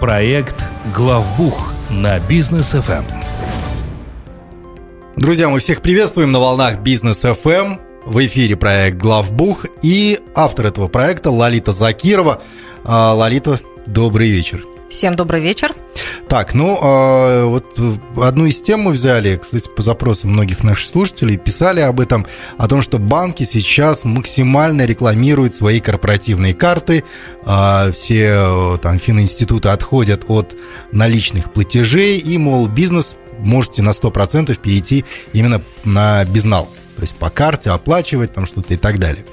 Проект «Главбух» на бизнес FM. Друзья, мы всех приветствуем на волнах Бизнес FM. В эфире проект «Главбух» и автор этого проекта Лолита Закирова. А, Лолита, добрый вечер. Всем добрый вечер. Так, ну, э, вот одну из тем мы взяли, кстати, по запросам многих наших слушателей, писали об этом, о том, что банки сейчас максимально рекламируют свои корпоративные карты, э, все там фининституты отходят от наличных платежей, и, мол, бизнес можете на 100% перейти именно на безнал. То есть по карте оплачивать там что-то и так далее.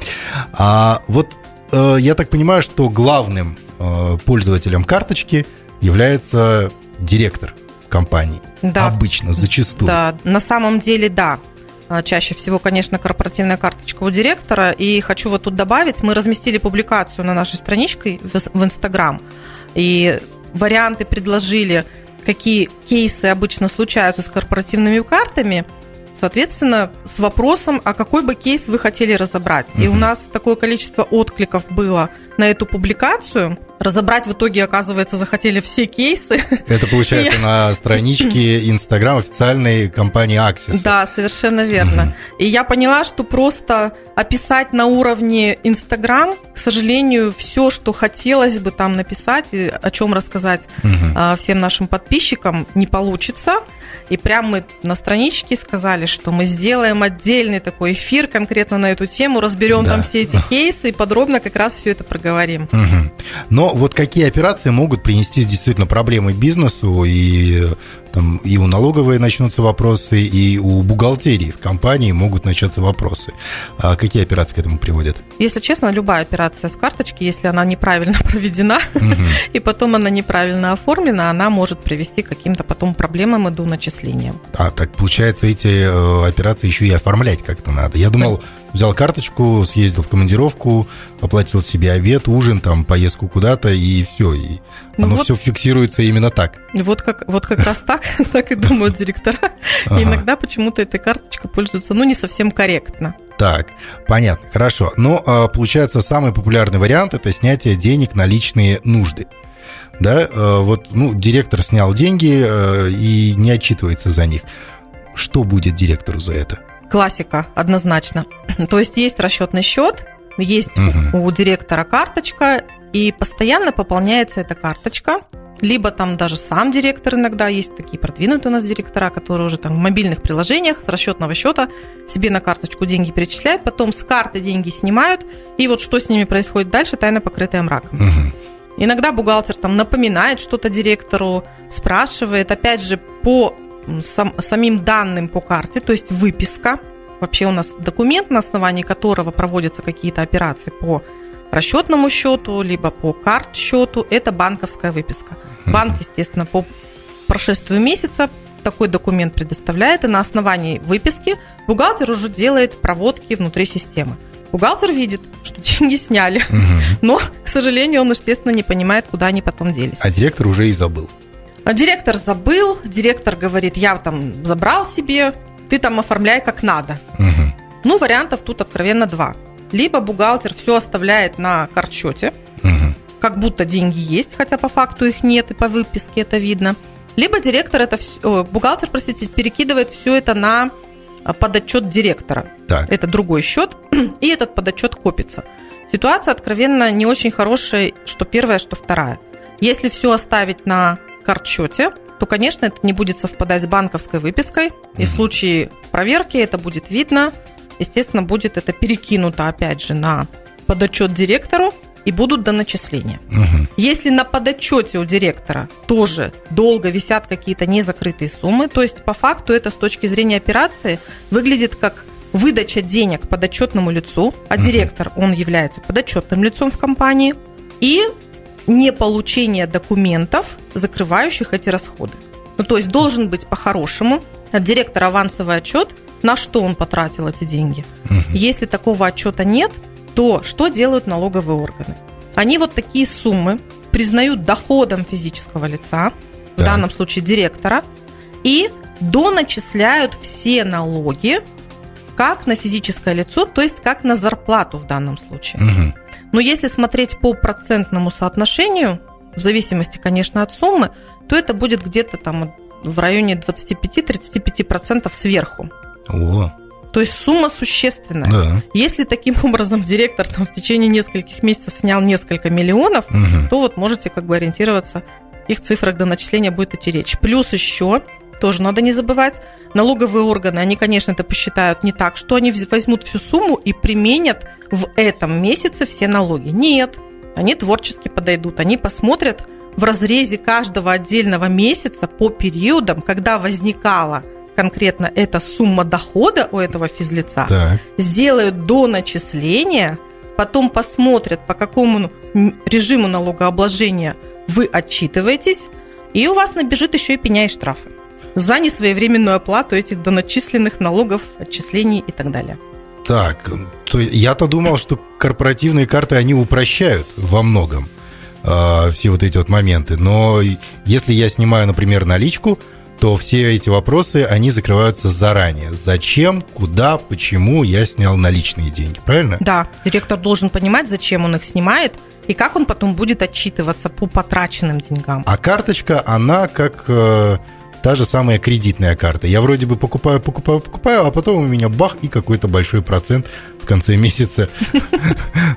А вот э, я так понимаю, что главным пользователем карточки является директор компании. Да. Обычно, зачастую. Да, на самом деле, да. А, чаще всего, конечно, корпоративная карточка у директора. И хочу вот тут добавить, мы разместили публикацию на нашей страничке в Инстаграм. И варианты предложили, какие кейсы обычно случаются с корпоративными картами – Соответственно, с вопросом, а какой бы кейс вы хотели разобрать. Угу. И у нас такое количество откликов было на эту публикацию. Разобрать в итоге, оказывается, захотели все кейсы. Это получается на страничке Инстаграм официальной компании Axis. Да, совершенно верно. Угу. И я поняла, что просто описать на уровне Инстаграм, к сожалению, все, что хотелось бы там написать, и о чем рассказать угу. всем нашим подписчикам, не получится. И прям мы на страничке сказали, что мы сделаем отдельный такой эфир конкретно на эту тему, разберем да. там все эти кейсы и подробно как раз все это проговорим. Угу. Но вот какие операции могут принести действительно проблемы бизнесу и там и у налоговой начнутся вопросы, и у бухгалтерии в компании могут начаться вопросы. А какие операции к этому приводят? Если честно, любая операция с карточки, если она неправильно проведена, угу. и потом она неправильно оформлена, она может привести к каким-то потом проблемам и до начисления. А, так получается, эти э, операции еще и оформлять как-то надо. Я думал, взял карточку, съездил в командировку, оплатил себе обед, ужин, там, поездку куда-то, и все, и ну оно вот, все фиксируется именно так. Вот как, вот как раз так, так и думают директора. Иногда почему-то эта карточка пользуется, ну, не совсем корректно. Так, понятно, хорошо. Но а, получается, самый популярный вариант – это снятие денег на личные нужды. Да, а, вот, ну, директор снял деньги а, и не отчитывается за них. Что будет директору за это? Классика, однозначно. То есть есть расчетный счет, есть угу. у директора карточка, и постоянно пополняется эта карточка. Либо там даже сам директор иногда, есть такие продвинутые у нас директора, которые уже там в мобильных приложениях с расчетного счета себе на карточку деньги перечисляют, потом с карты деньги снимают, и вот что с ними происходит дальше, тайна покрытая мраком. Угу. Иногда бухгалтер там напоминает что-то директору, спрашивает, опять же, по сам, самим данным по карте, то есть выписка. Вообще у нас документ, на основании которого проводятся какие-то операции по расчетному счету, либо по карт счету, это банковская выписка. Банк, естественно, по прошествию месяца такой документ предоставляет, и на основании выписки бухгалтер уже делает проводки внутри системы. Бухгалтер видит, что деньги сняли, но, к сожалению, он, естественно, не понимает, куда они потом делись. А директор уже и забыл. А директор забыл, директор говорит, я там забрал себе, ты там оформляй как надо. Угу. Ну, вариантов тут откровенно два. Либо бухгалтер все оставляет на картчете, угу. как будто деньги есть, хотя по факту их нет, и по выписке это видно. Либо директор это все, о, бухгалтер, простите, перекидывает все это на а, подотчет директора. Так. Это другой счет, и этот подотчет копится. Ситуация откровенно не очень хорошая, что первая, что вторая. Если все оставить на картчете, то, конечно, это не будет совпадать с банковской выпиской. И в случае проверки это будет видно. Естественно, будет это перекинуто, опять же, на подотчет директору и будут до начисления. Угу. Если на подотчете у директора тоже долго висят какие-то незакрытые суммы, то есть по факту это с точки зрения операции выглядит как выдача денег подотчетному лицу, а угу. директор, он является подотчетным лицом в компании, и не получение документов, закрывающих эти расходы. Ну, то есть должен быть по-хорошему от директора авансовый отчет, на что он потратил эти деньги. Угу. Если такого отчета нет, то что делают налоговые органы? Они вот такие суммы признают доходом физического лица, в данном случае директора, и доначисляют все налоги как на физическое лицо, то есть как на зарплату в данном случае. Угу. Но если смотреть по процентному соотношению, в зависимости, конечно, от суммы, то это будет где-то там в районе 25-35% сверху. О, То есть сумма существенная. да. Если таким образом директор там, в течение нескольких месяцев снял несколько миллионов, Мгм. то вот можете как бы ориентироваться, в каких цифрах до начисления будет идти речь. Плюс еще, тоже надо не забывать, налоговые органы, они, конечно, это посчитают не так, что они возьмут всю сумму и применят в этом месяце все налоги. Нет, они творчески подойдут, они посмотрят в разрезе каждого отдельного месяца по периодам, когда возникала конкретно эта сумма дохода у этого физлица, Так. сделают до начисления, потом посмотрят, по какому режиму налогообложения вы отчитываетесь, и у вас набежит еще и пеня и штрафы за несвоевременную оплату этих доначисленных налогов, отчислений и так далее. Так, то я-то думал, что корпоративные карты, они упрощают во многом э, все вот эти вот моменты. Но если я снимаю, например, наличку, то все эти вопросы, они закрываются заранее. Зачем, куда, почему я снял наличные деньги, правильно? Да, директор должен понимать, зачем он их снимает и как он потом будет отчитываться по потраченным деньгам. А карточка, она как э, та же самая кредитная карта. Я вроде бы покупаю, покупаю, покупаю, а потом у меня бах и какой-то большой процент в конце месяца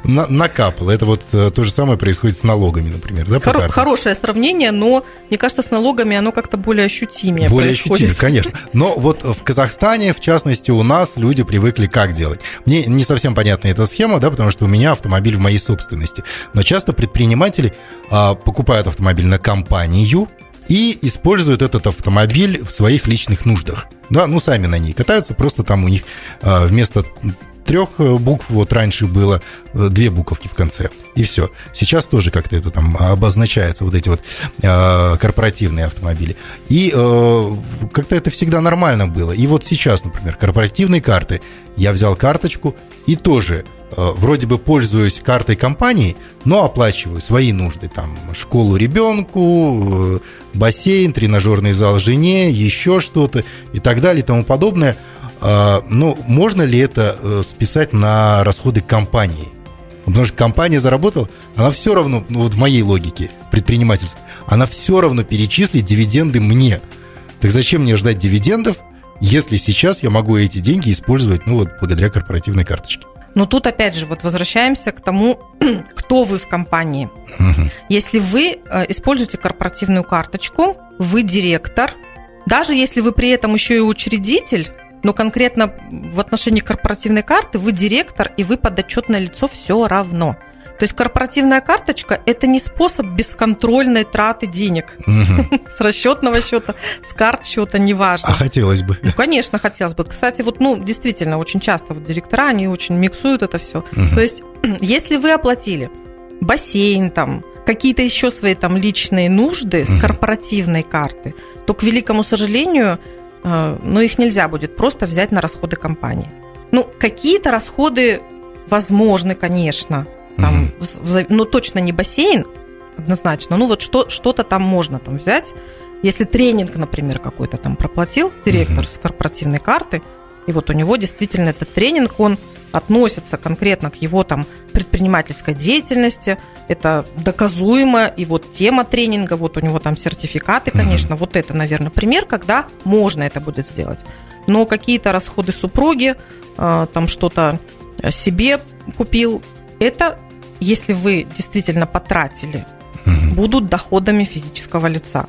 на- накапал. Это вот э, то же самое происходит с налогами, например, да, Хоро- хорошее сравнение, но мне кажется, с налогами оно как-то более ощутимее Более происходит. ощутимо, конечно. Но вот в Казахстане, в частности, у нас люди привыкли как делать. Мне не совсем понятна эта схема, да, потому что у меня автомобиль в моей собственности. Но часто предприниматели а, покупают автомобиль на компанию и используют этот автомобиль в своих личных нуждах. Да, ну сами на ней катаются, просто там у них а, вместо трех э, букв, вот раньше было э, две буковки в конце, и все. Сейчас тоже как-то это там обозначается, вот эти вот э, корпоративные автомобили. И э, как-то это всегда нормально было. И вот сейчас, например, корпоративные карты, я взял карточку и тоже вроде бы пользуюсь картой компании, но оплачиваю свои нужды, там, школу ребенку, э, бассейн, тренажерный зал жене, еще что-то и так далее и тому подобное. А, Ну, можно ли это э, списать на расходы компании? Потому что компания заработала, она все равно, ну вот в моей логике предпринимательской, она все равно перечислит дивиденды мне. Так зачем мне ждать дивидендов, если сейчас я могу эти деньги использовать, ну вот, благодаря корпоративной карточке? Но тут опять же вот возвращаемся к тому, кто вы в компании. Если вы э, используете корпоративную карточку, вы директор, даже если вы при этом еще и учредитель, но конкретно в отношении корпоративной карты вы директор и вы подотчетное лицо все равно. То есть корпоративная карточка – это не способ бесконтрольной траты денег Мгм. с расчетного счета, с карт счета, неважно. А хотелось бы. Ну, конечно, хотелось бы. Кстати, вот, ну, действительно, очень часто вот директора, они очень миксуют это все. Мгм. То есть, если вы оплатили бассейн там, какие-то еще свои там личные нужды с корпоративной карты, то, к великому сожалению, э, ну, их нельзя будет просто взять на расходы компании. Ну, какие-то расходы возможны, конечно, там, в- за- ну, точно не бассейн, однозначно. Ну, вот что, что-то там можно там взять. Если тренинг, например, какой-то там проплатил директор Мгм. с корпоративной карты, и вот у него действительно этот тренинг, он относится конкретно к его там предпринимательской деятельности, это доказуемо, и вот тема тренинга, вот у него там сертификаты, конечно, вот это, наверное, пример, когда можно это будет сделать. Но какие-то расходы супруги, э, там что-то себе купил, это, если вы действительно потратили, Мгм. будут доходами физического лица.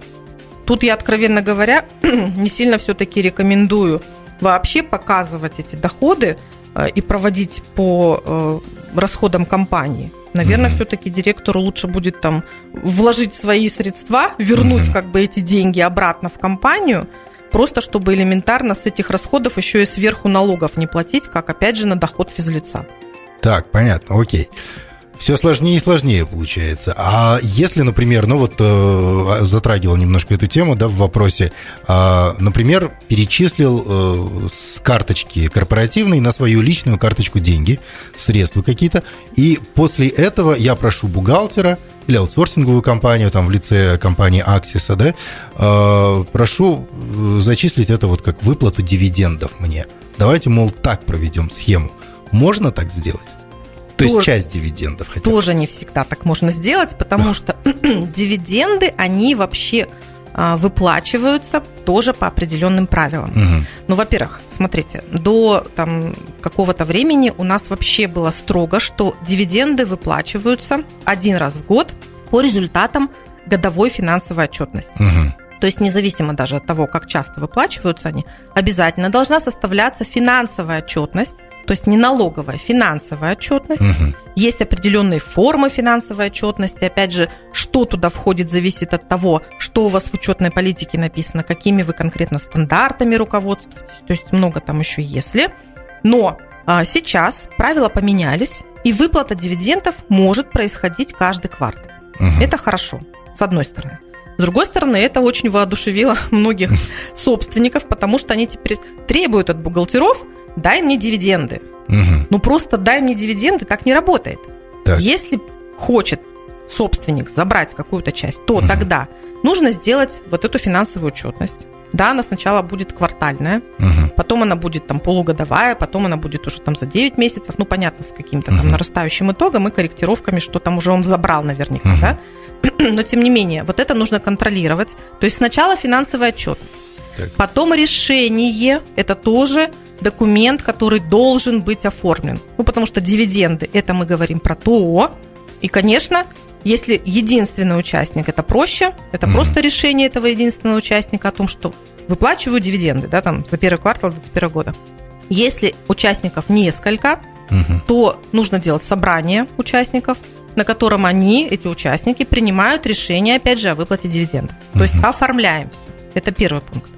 Тут я, откровенно говоря, не сильно все-таки рекомендую вообще показывать эти доходы э, и проводить по э, расходам компании. Наверное, Мгм. все-таки директору лучше будет там вложить свои средства, вернуть Мгм. как бы эти деньги обратно в компанию, просто чтобы элементарно с этих расходов еще и сверху налогов не платить, как опять же на доход физлица. Так, понятно, окей. Все сложнее и сложнее получается. А если, например, ну вот э, затрагивал немножко эту тему, да, в вопросе, а, например, перечислил э, с карточки корпоративной на свою личную карточку деньги, средства какие-то, и после этого я прошу бухгалтера или аутсорсинговую компанию, там в лице компании Аксиса, да, э, прошу э, зачислить это вот как выплату дивидендов мне. Давайте, мол, так проведем схему. Можно так сделать? То есть часть дивидендов хотя бы. Тоже не всегда так можно сделать, потому что дивиденды, они вообще а, выплачиваются тоже по определенным правилам. Угу. Ну, во-первых, смотрите, до там, какого-то времени у нас вообще было строго, что дивиденды выплачиваются один раз в год по результатам годовой финансовой отчетности. Угу. То есть независимо даже от того, как часто выплачиваются они, обязательно должна составляться финансовая отчетность то есть не налоговая, финансовая отчетность. Угу. Есть определенные формы финансовой отчетности. Опять же, что туда входит, зависит от того, что у вас в учетной политике написано, какими вы конкретно стандартами руководствуетесь. То есть много там еще если. Но а, сейчас правила поменялись, и выплата дивидендов может происходить каждый квартал. Угу. Это хорошо, с одной стороны. С другой стороны, это очень воодушевило многих собственников, потому что они теперь требуют от бухгалтеров дай мне дивиденды. Угу. Ну просто дай мне дивиденды, так не работает. Так. Если хочет собственник забрать какую-то часть, то угу. тогда нужно сделать вот эту финансовую отчетность. Да, она сначала будет квартальная, угу. потом она будет там полугодовая, потом она будет уже там за 9 месяцев, ну, понятно, с каким-то угу. там нарастающим итогом и корректировками, что там уже он забрал наверняка, угу. да. Но, тем не менее, вот это нужно контролировать. То есть сначала финансовая отчетность, так. потом решение, это тоже документ, который должен быть оформлен. Ну, потому что дивиденды, это мы говорим про то. И, конечно, если единственный участник, это проще, это mm-hmm. просто решение этого единственного участника о том, что выплачиваю дивиденды, да, там, за первый квартал 2021 года. Если участников несколько, mm-hmm. то нужно делать собрание участников, на котором они, эти участники, принимают решение, опять же, о выплате дивидендов. То mm-hmm. есть оформляем все. Это первый пункт.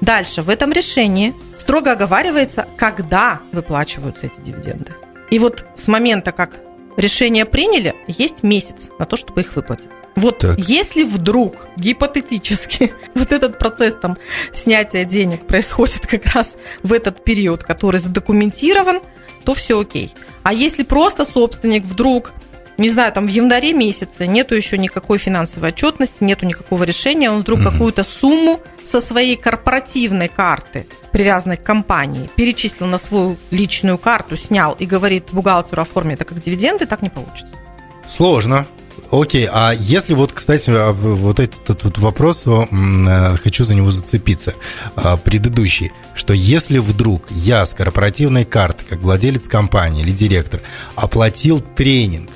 Дальше, в этом решении строго оговаривается, когда выплачиваются эти дивиденды. И вот с момента, как решение приняли, есть месяц на то, чтобы их выплатить. Вот так. если вдруг гипотетически вот этот процесс там снятия денег происходит как раз в этот период, который задокументирован, то все окей. А если просто собственник вдруг не знаю, там в январе месяце нету еще никакой финансовой отчетности, нету никакого решения, он вдруг угу. какую-то сумму со своей корпоративной карты, привязанной к компании, перечислил на свою личную карту, снял и говорит бухгалтеру оформи это как дивиденды, так не получится. Сложно. Окей, а если вот, кстати, а, вот этот вот вопрос, э, хочу за него зацепиться, а, предыдущий, что если вдруг я с корпоративной карты, как владелец компании или директор, оплатил тренинг,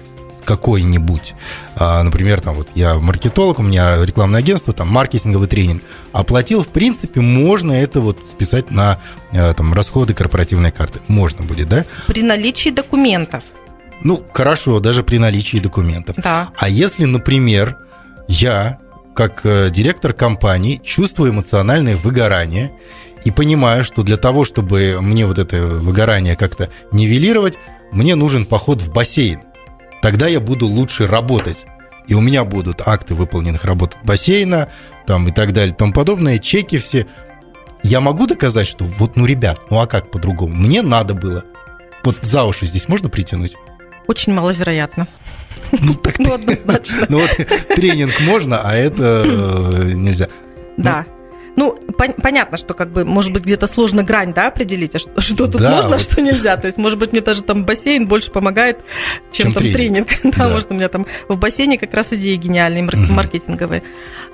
какой-нибудь. А, например, там вот я маркетолог, у меня рекламное агентство, там маркетинговый тренинг. Оплатил, в принципе, можно это вот списать на э, там расходы корпоративной карты. Можно будет, да? При наличии документов. Ну, хорошо, даже при наличии документов. Да. А если, например, я, как э, директор компании, чувствую эмоциональное выгорание и понимаю, что для того, чтобы мне вот это выгорание как-то нивелировать, мне нужен поход в бассейн тогда я буду лучше работать. И у меня будут акты выполненных работ бассейна, там и так далее, и тому подобное, чеки все. Я могу доказать, что вот, ну, ребят, ну а как по-другому? Мне надо было. Вот за уши здесь можно притянуть? Очень маловероятно. Ну, так ну, однозначно. Ну, вот тренинг можно, а это э, нельзя. Да. Ну, пон- понятно, что как бы, может быть, где-то сложно грань, да, определить, а что, что тут да, можно, вот. а что нельзя. То есть, может быть, мне даже там бассейн больше помогает, чем, чем там тренинг. тренинг. да, да, может, у меня там в бассейне как раз идеи гениальные, маркетинговые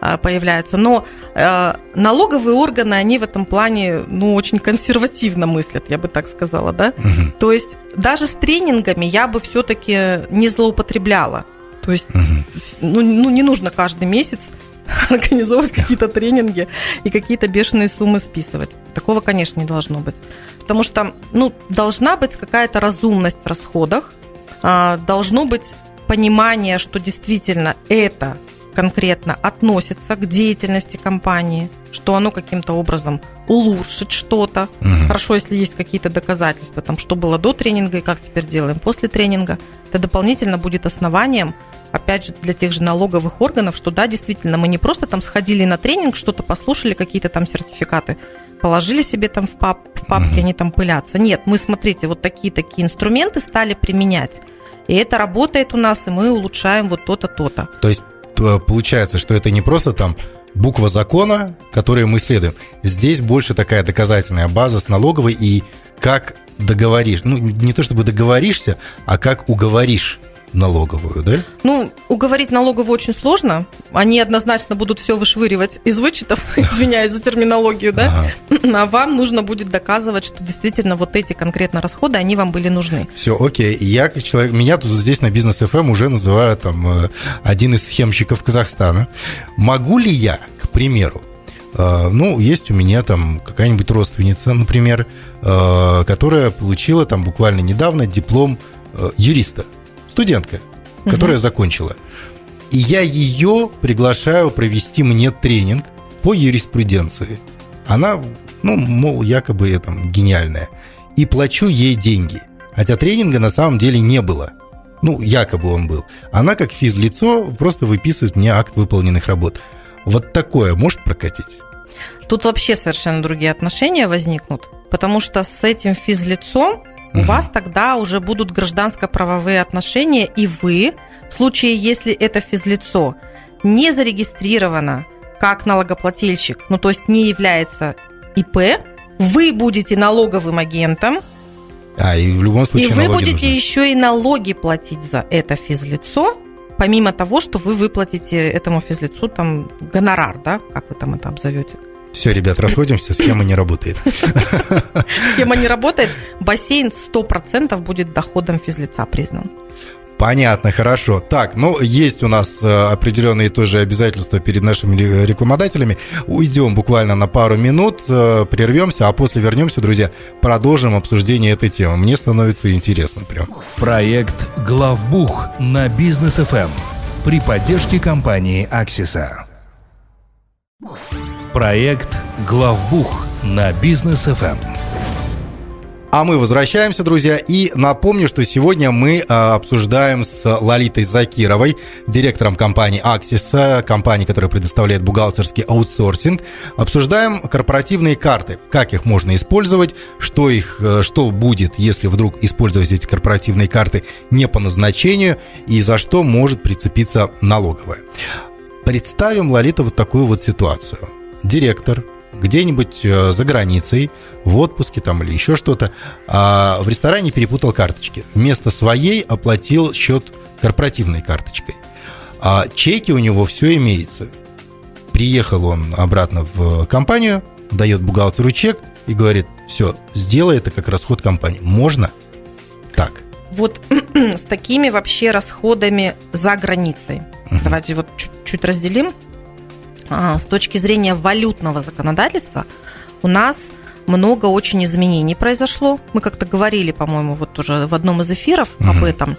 а, появляются. Но а, налоговые органы, они в этом плане, ну, очень консервативно мыслят, я бы так сказала, да. Угу. То есть, даже с тренингами я бы все-таки не злоупотребляла. То есть, угу. ну, ну, не нужно каждый месяц организовывать какие-то тренинги и какие-то бешеные суммы списывать. Такого, конечно, не должно быть. Потому что ну, должна быть какая-то разумность в расходах, а, должно быть понимание, что действительно это конкретно относится к деятельности компании, что оно каким-то образом улучшит что-то. Угу. Хорошо, если есть какие-то доказательства, там, что было до тренинга и как теперь делаем после тренинга. Это дополнительно будет основанием опять же, для тех же налоговых органов, что да, действительно, мы не просто там сходили на тренинг, что-то послушали, какие-то там сертификаты, положили себе там в, пап, в папке, mm-hmm. они там пылятся. Нет, мы, смотрите, вот такие-такие инструменты стали применять. И это работает у нас, и мы улучшаем вот то-то, то-то. То есть получается, что это не просто там буква закона, которую мы следуем. Здесь больше такая доказательная база с налоговой и как договоришь, ну не то чтобы договоришься, а как уговоришь налоговую, да? Ну, уговорить налоговую очень сложно. Они однозначно будут все вышвыривать из вычетов, извиняюсь за терминологию, да? Ага. А вам нужно будет доказывать, что действительно вот эти конкретно расходы, они вам были нужны. Все, окей. Я как человек, меня тут здесь на бизнес FM уже называют там э, один из схемщиков Казахстана. Могу ли я, к примеру, э, ну, есть у меня там какая-нибудь родственница, например, э, которая получила там буквально недавно диплом юриста студентка, которая угу. закончила. И я ее приглашаю провести мне тренинг по юриспруденции. Она, ну, мол, якобы там гениальная. И плачу ей деньги. Хотя тренинга на самом деле не было. Ну, якобы он был. Она, как физлицо, просто выписывает мне акт выполненных работ. Вот такое может прокатить? Тут вообще совершенно другие отношения возникнут, потому что с этим физлицом у вас тогда уже будут гражданско-правовые отношения, и вы, в случае, если это физлицо не зарегистрировано как налогоплательщик, ну то есть не является ИП, вы будете налоговым агентом. А, и в любом случае И вы будете нужны. еще и налоги платить за это физлицо, помимо того, что вы выплатите этому физлицу там гонорар, да, как вы там это обзовете. Все, ребят, расходимся, схема не работает. Схема не работает, бассейн 100% будет доходом физлица признан. Понятно, хорошо. Так, ну, есть у нас э, определенные тоже обязательства перед нашими рекламодателями. Уйдем буквально на пару минут, э, прервемся, а после вернемся, друзья, продолжим обсуждение этой темы. Мне становится интересно прям. Проект «Главбух» на бизнес FM при поддержке компании «Аксиса». Проект «Главбух» на бизнес FM. А мы возвращаемся, друзья, и напомню, что сегодня мы э, обсуждаем с Лолитой Закировой, директором компании Axis, компании, которая предоставляет бухгалтерский аутсорсинг, обсуждаем корпоративные карты, как их можно использовать, что их, э, что будет, если вдруг использовать эти корпоративные карты не по назначению и за что может прицепиться налоговая. Представим, Лолита, вот такую вот ситуацию – директор где-нибудь э, за границей, в отпуске там или еще что-то, а в ресторане перепутал карточки. Вместо своей оплатил счет корпоративной карточкой. А чеки у него все имеется. Приехал он обратно в компанию, дает бухгалтеру чек и говорит, все, сделай это как расход компании. Можно? Так. Вот с такими вообще расходами за границей. Угу. Давайте вот чуть-чуть разделим. А, с точки зрения валютного законодательства у нас много очень изменений произошло. Мы как-то говорили, по-моему, вот уже в одном из эфиров угу. об этом,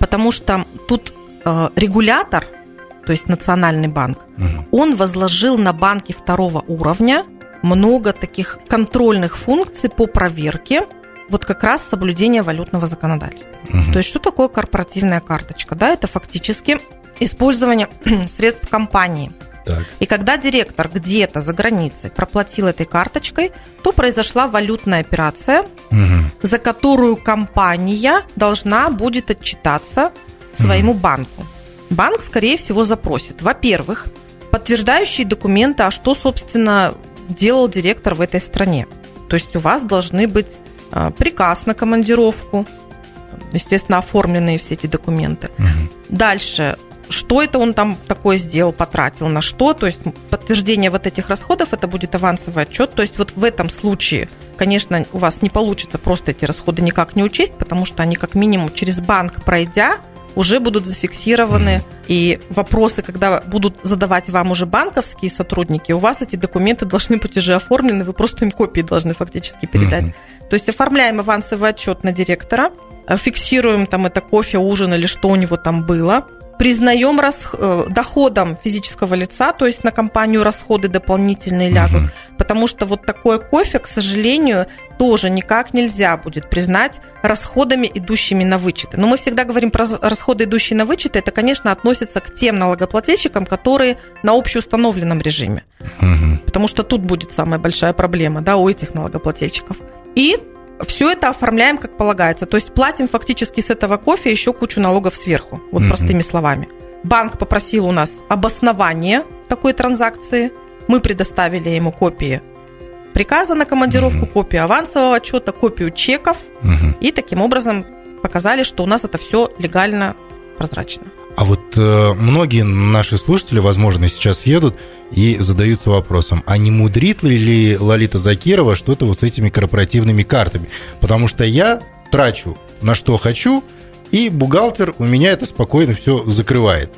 потому что тут э, регулятор, то есть Национальный банк, угу. он возложил на банки второго уровня много таких контрольных функций по проверке вот как раз соблюдения валютного законодательства. Угу. То есть что такое корпоративная карточка? Да, это фактически использование средств компании – так. И когда директор где-то за границей проплатил этой карточкой, то произошла валютная операция, угу. за которую компания должна будет отчитаться своему угу. банку. Банк, скорее всего, запросит, во-первых, подтверждающие документы, а что, собственно, делал директор в этой стране. То есть у вас должны быть а, приказ на командировку, естественно, оформленные все эти документы. Угу. Дальше что это он там такое сделал, потратил, на что. То есть подтверждение вот этих расходов, это будет авансовый отчет. То есть вот в этом случае, конечно, у вас не получится просто эти расходы никак не учесть, потому что они как минимум через банк пройдя, уже будут зафиксированы. И вопросы, когда будут задавать вам уже банковские сотрудники, у вас эти документы должны быть уже оформлены, вы просто им копии должны фактически передать. Mm-hmm. То есть оформляем авансовый отчет на директора, фиксируем там это кофе, ужин или что у него там было, признаем рас... Э, доходом физического лица, то есть на компанию расходы дополнительные лягут, угу. потому что вот такое кофе, к сожалению, тоже никак нельзя будет признать расходами, идущими на вычеты. Но мы всегда говорим про расходы, идущие на вычеты, это, конечно, относится к тем налогоплательщикам, которые на общеустановленном режиме. Угу. Потому что тут будет самая большая проблема да, у этих налогоплательщиков. И все это оформляем как полагается. То есть платим фактически с этого кофе еще кучу налогов сверху. Вот mm-hmm. простыми словами. Банк попросил у нас обоснование такой транзакции. Мы предоставили ему копии приказа на командировку, угу. копию авансового отчета, копию чеков. Угу. И таким образом показали, что у нас это все легально, прозрачно. А вот э, многие наши слушатели, возможно, сейчас едут и задаются вопросом, а не мудрит ли Лолита Закирова что-то вот с этими корпоративными картами? Потому что я трачу на что хочу, и бухгалтер у меня это спокойно все закрывает.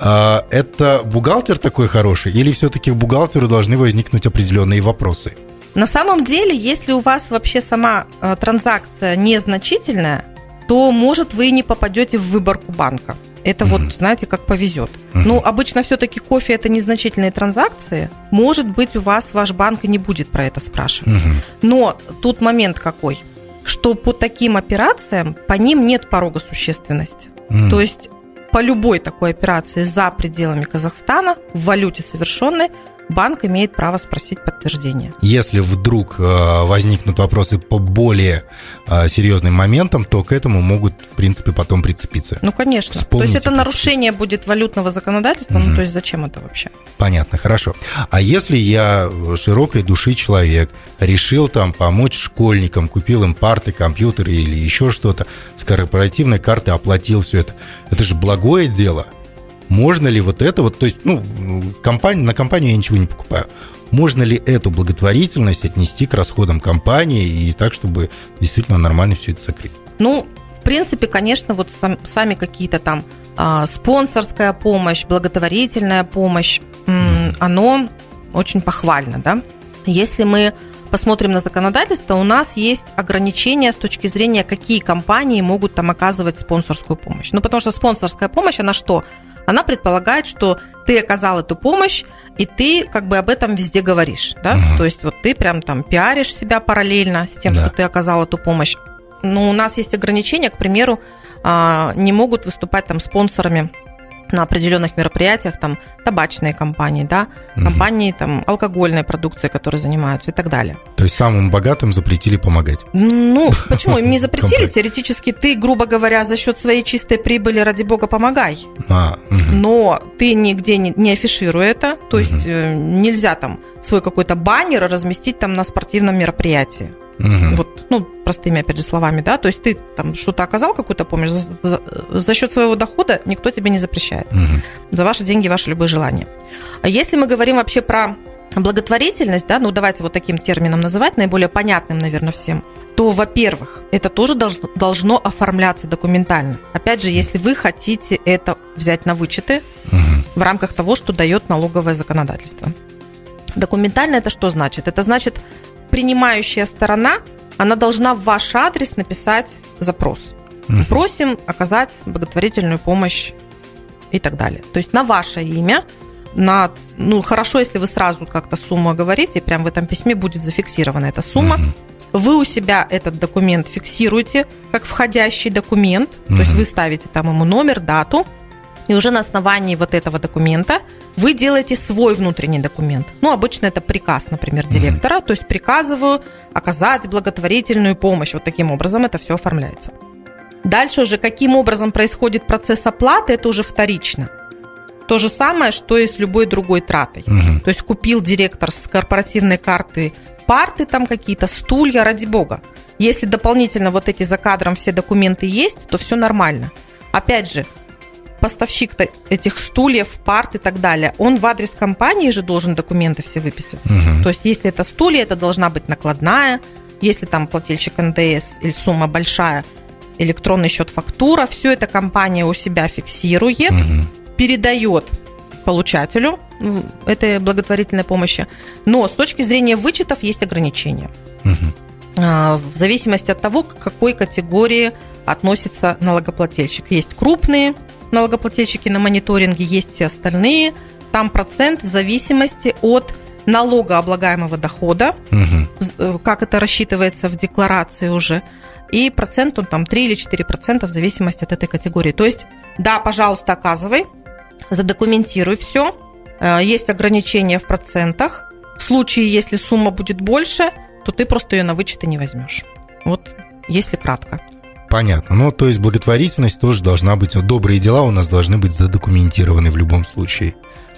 А это бухгалтер такой хороший, или все-таки бухгалтеру должны возникнуть определенные вопросы? На самом деле, если у вас вообще сама э, транзакция незначительная, то, может, вы не попадете в выборку банка. Это mm-hmm. вот, знаете, как повезет. Mm-hmm. Ну, обычно все-таки кофе это незначительные транзакции. Может быть, у вас ваш банк и не будет про это спрашивать. Mm-hmm. Но тут момент какой, что по таким операциям по ним нет порога существенности. Mm-hmm. То есть по любой такой операции за пределами Казахстана в валюте совершенной банк имеет право спросить подтверждение. Если вдруг э, возникнут вопросы по более э, серьезным моментам, то к этому могут, в принципе, потом прицепиться. Ну, конечно. Вспомните, то есть это нарушение будет валютного законодательства, угу. ну, то есть зачем это вообще? Понятно, хорошо. А если я широкой души человек, решил там помочь школьникам, купил им парты, компьютеры или еще что-то, с корпоративной карты оплатил все это, это же благое дело – можно ли вот это вот, то есть, ну, компания, на компанию я ничего не покупаю. Можно ли эту благотворительность отнести к расходам компании и так, чтобы действительно нормально все это закрыть? Ну, в принципе, конечно, вот сам, сами какие-то там а, спонсорская помощь, благотворительная помощь, mm. оно очень похвально, да. Если мы посмотрим на законодательство, у нас есть ограничения с точки зрения, какие компании могут там оказывать спонсорскую помощь. Ну, потому что спонсорская помощь, она что? она предполагает, что ты оказал эту помощь, и ты как бы об этом везде говоришь, да, угу. то есть вот ты прям там пиаришь себя параллельно с тем, да. что ты оказал эту помощь. Но у нас есть ограничения, к примеру, а, не могут выступать там спонсорами на определенных мероприятиях, там, табачные компании, да, компании, там, алкогольной продукции, которые занимаются и так далее. То есть самым богатым запретили помогать? Ну, почему? Им не запретили. Теоретически ты, грубо говоря, за счет своей чистой прибыли, ради бога, помогай. А, угу. Но ты нигде не, не афишируй это. То есть угу. нельзя там свой какой-то баннер разместить там на спортивном мероприятии. Угу. Вот, ну, простыми, опять же, словами, да, то есть ты там что-то оказал, какую-то помощь, за, за, за счет своего дохода никто тебе не запрещает. Угу. За ваши деньги, ваши любые желания. А если мы говорим вообще про благотворительность, да, ну, давайте вот таким термином называть, наиболее понятным, наверное, всем, то, во-первых, это тоже должно, должно оформляться документально. Опять же, если вы хотите это взять на вычеты угу. в рамках того, что дает налоговое законодательство. Документально это что значит? Это значит, принимающая сторона, она должна в ваш адрес написать запрос. Угу. Просим оказать благотворительную помощь и так далее. То есть на ваше имя, на, ну, хорошо, если вы сразу как-то сумму говорите, прям в этом письме будет зафиксирована эта сумма. Угу. Вы у себя этот документ фиксируете как входящий документ, угу. то есть вы ставите там ему номер, дату, и уже на основании вот этого документа вы делаете свой внутренний документ. Ну, обычно это приказ, например, директора. Mm-hmm. То есть приказываю оказать благотворительную помощь. Вот таким образом это все оформляется. Дальше уже каким образом происходит процесс оплаты, это уже вторично. То же самое, что и с любой другой тратой. Угу. То есть купил директор с корпоративной карты парты там какие-то, стулья, ради бога. Если дополнительно вот эти за кадром все документы есть, то все нормально. Опять же, поставщик этих стульев, парт и так далее, он в адрес компании же должен документы все выписать. Угу. То есть, если это стулья, это должна быть накладная. Если там плательщик НДС или сумма большая, электронный счет фактура, все это компания у себя фиксирует, угу. Передает получателю этой благотворительной помощи. Но с точки зрения вычетов есть ограничения. Угу. В зависимости от того, к какой категории относится налогоплательщик. Есть крупные налогоплательщики на мониторинге, есть все остальные. Там процент в зависимости от налогооблагаемого дохода, угу. как это рассчитывается в декларации уже, и процент он там 3 или 4 процента в зависимости от этой категории. То есть, да, пожалуйста, оказывай, задокументируй все, э, есть ограничения в процентах. В случае, если сумма будет больше, то ты просто ее на вычеты не возьмешь. Вот, если кратко. Понятно. Ну, то есть благотворительность тоже должна быть, добрые дела у нас должны быть задокументированы в любом случае.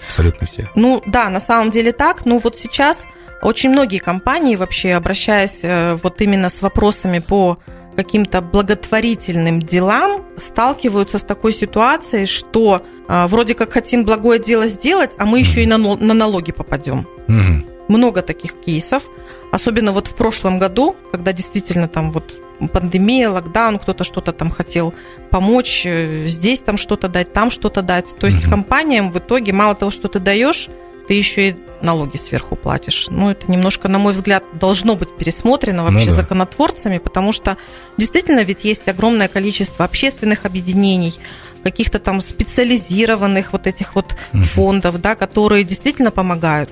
абсолютно все. Ну да, на самом деле так. Ну вот сейчас очень многие компании вообще, обращаясь э, вот именно с вопросами по каким-то благотворительным делам, сталкиваются с такой ситуацией, что э, вроде как хотим благое дело сделать, а мы еще и на, на налоги попадем. Мгм. Много таких кейсов, особенно вот в прошлом году, когда действительно там вот пандемия, локдаун, кто-то что-то там хотел помочь, э, здесь там что-то дать, там что-то дать. То есть Мгм. компаниям в итоге мало того, что ты даешь, ты еще и налоги сверху платишь. Ну, это немножко, на мой взгляд, должно быть пересмотрено вообще Ну да. законотворцами, потому что действительно ведь есть огромное количество общественных объединений, каких-то там специализированных вот этих вот Мгм. фондов, да, которые действительно помогают.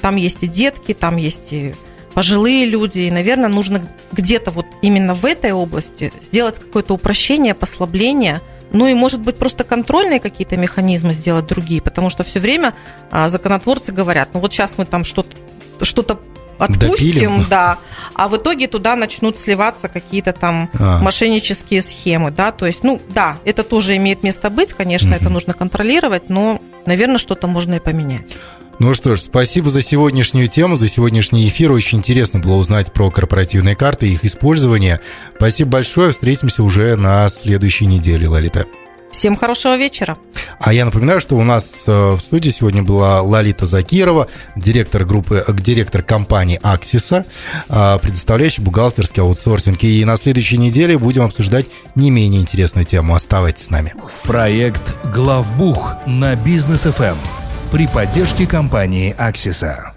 Там есть и детки, там есть и пожилые люди, и, наверное, нужно где-то вот именно в этой области сделать какое-то упрощение, послабление, ну и, может быть, просто контрольные какие-то механизмы сделать другие, потому что все время а, законотворцы говорят, ну вот сейчас мы там что-то что-то отпустим, Допилим. да, а в итоге туда начнут сливаться какие-то там А. мошеннические схемы, да, то есть, ну, да, это тоже имеет место быть, конечно, Мгм. это нужно контролировать, но, наверное, что-то можно и поменять. Ну что ж, спасибо за сегодняшнюю тему, за сегодняшний эфир. Очень интересно было узнать про корпоративные карты и их использование. Спасибо большое. Встретимся уже на следующей неделе, Лолита. Всем хорошего вечера. А я напоминаю, что у нас э, в студии сегодня была Лолита Закирова, директор группы, э, директор компании Аксиса, э, предоставляющий бухгалтерский аутсорсинг. И на следующей неделе будем обсуждать не менее интересную тему. Оставайтесь с нами. Проект «Главбух» на Бизнес ФМ при поддержке компании «Аксиса».